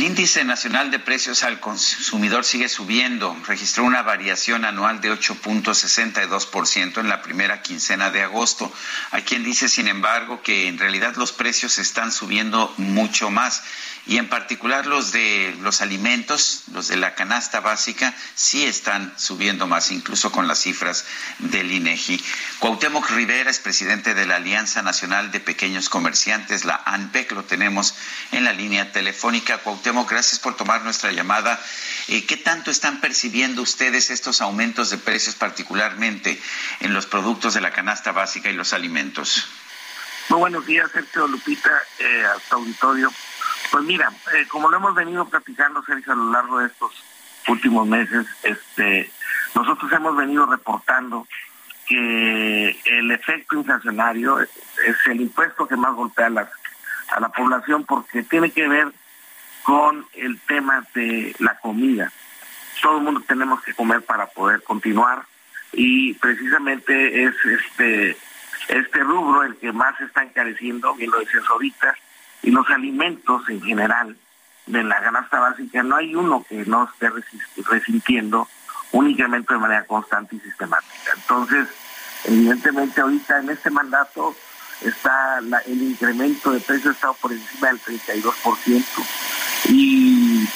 El índice nacional de precios al consumidor sigue subiendo. Registró una variación anual de 8.62% en la primera quincena de agosto. Hay quien dice, sin embargo, que en realidad los precios están subiendo mucho más y en particular los de los alimentos, los de la canasta básica, sí están subiendo más, incluso con las cifras del INEGI. Cuauhtémoc Rivera es presidente de la Alianza Nacional de Pequeños Comerciantes, la ANPEC, lo tenemos en la línea telefónica. Cuauhtémoc, gracias por tomar nuestra llamada. Eh, ¿Qué tanto están percibiendo ustedes estos aumentos de precios, particularmente en los productos de la canasta básica y los alimentos? Muy buenos días, Sergio Lupita, eh, a tu auditorio. Pues mira, eh, como lo hemos venido platicando, Sergio, a lo largo de estos últimos meses, este, nosotros hemos venido reportando que el efecto inflacionario es el impuesto que más golpea a la, a la población porque tiene que ver con el tema de la comida. Todo el mundo tenemos que comer para poder continuar y precisamente es este este rubro el que más está encareciendo, bien lo decías ahorita, y los alimentos en general de la canasta básica, no hay uno que no esté resintiendo un incremento de manera constante y sistemática. Entonces, evidentemente ahorita en este mandato está el incremento de precios estado por encima del 32% y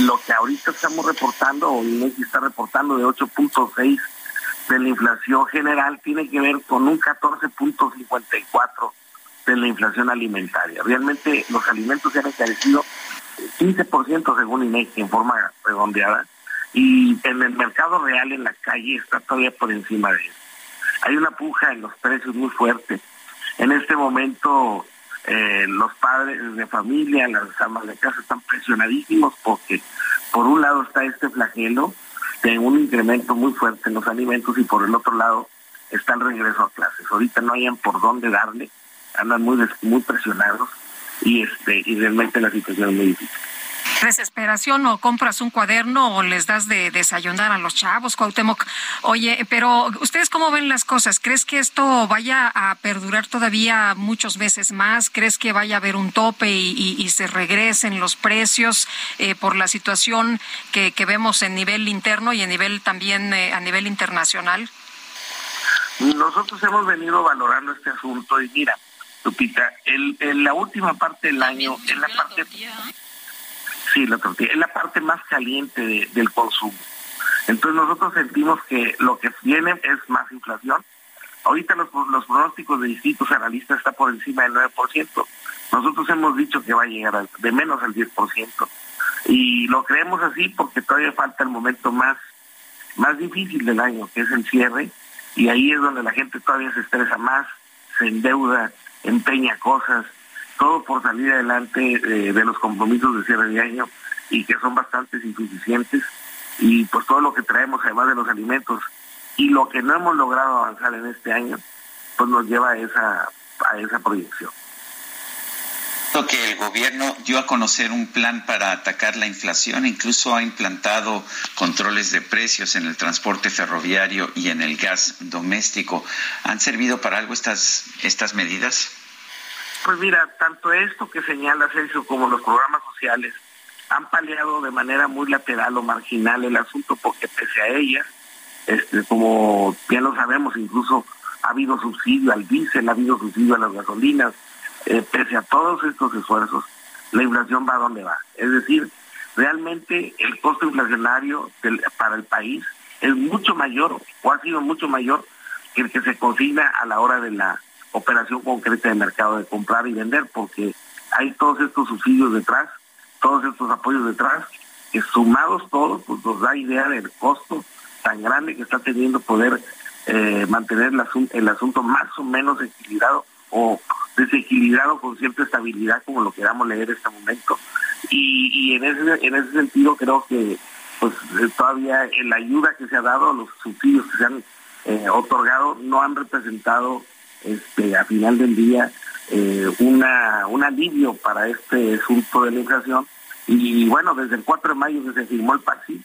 lo que ahorita estamos reportando, o INEGI está reportando de 8.6 de la inflación general, tiene que ver con un 14.54 de la inflación alimentaria. Realmente los alimentos se han encarecido 15% según INEGI en forma redondeada y en el mercado real en la calle está todavía por encima de eso. Hay una puja en los precios muy fuerte. En este momento eh, los padres de familia, las amas de casa están presionadísimos porque por un lado está este flagelo de un incremento muy fuerte en los alimentos y por el otro lado está el regreso a clases. Ahorita no hayan por dónde darle andan muy muy presionados y este y realmente la situación es muy difícil. Desesperación o compras un cuaderno o les das de desayunar a los chavos, Cuauhtémoc. Oye, pero ¿ustedes cómo ven las cosas? ¿Crees que esto vaya a perdurar todavía muchos meses más? ¿Crees que vaya a haber un tope y, se regresen los precios eh, por la situación que, vemos en nivel interno y a nivel también eh, a nivel internacional? Nosotros hemos venido valorando este asunto y mira, Lupita, el, la última parte del año, en la parte... Sí, la tortilla, es la parte más caliente del consumo. Entonces nosotros sentimos que lo que viene es más inflación. Ahorita los, los pronósticos de distintos analistas está por encima del 9%. Nosotros hemos dicho que va a llegar de menos al 10%. Y lo creemos así porque todavía falta el momento más, más difícil del año, que es el cierre. Y ahí es donde la gente todavía se estresa más, se endeuda, empeña cosas, todo por salir adelante eh, de los compromisos de cierre de año y que son bastante insuficientes y pues todo lo que traemos además de los alimentos y lo que no hemos logrado avanzar en este año pues nos lleva esa a esa proyección que el gobierno dio a conocer un plan para atacar la inflación, incluso ha implantado controles de precios en el transporte ferroviario y en el gas doméstico. ¿Han servido para algo estas, estas medidas? Pues mira, tanto esto que señala Sergio como los programas sociales han paliado de manera muy lateral o marginal el asunto porque pese a ellas, este, como bien lo sabemos, incluso ha habido subsidio al diésel, ha habido subsidio a las gasolinas, eh, pese a todos estos esfuerzos, la inflación va a donde va. Es decir, realmente el costo inflacionario para el país es mucho mayor o ha sido mucho mayor que el que se consigna a la hora de la operación concreta de mercado de comprar y vender, porque hay todos estos subsidios detrás, todos estos apoyos detrás, que sumados todos, pues nos da idea del costo tan grande que está teniendo poder eh, mantener el, el asunto más o menos equilibrado o desequilibrado con cierta estabilidad, como lo queramos leer en este momento. Y, en ese en ese sentido creo que pues eh, todavía la ayuda que se ha dado, los subsidios que se han eh, otorgado, no han representado este a final del día eh, una un alivio para este asunto de la inflación. Y bueno, desde el 4 de mayo que se firmó el PASI,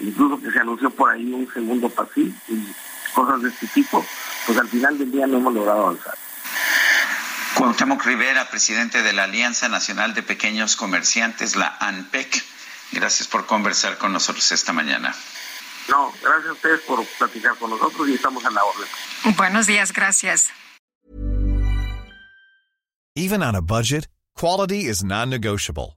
incluso que se anunció por ahí un segundo PASI y cosas de este tipo, pues al final del día no hemos logrado avanzar. Cuauhtémoc Rivera, presidente de la Alianza Nacional de Pequeños Comerciantes, la ANPEC. Gracias por conversar con nosotros esta mañana. No, gracias a ustedes por platicar con nosotros y estamos a la orden. Buenos días, gracias. Even on a budget, quality is non-negotiable.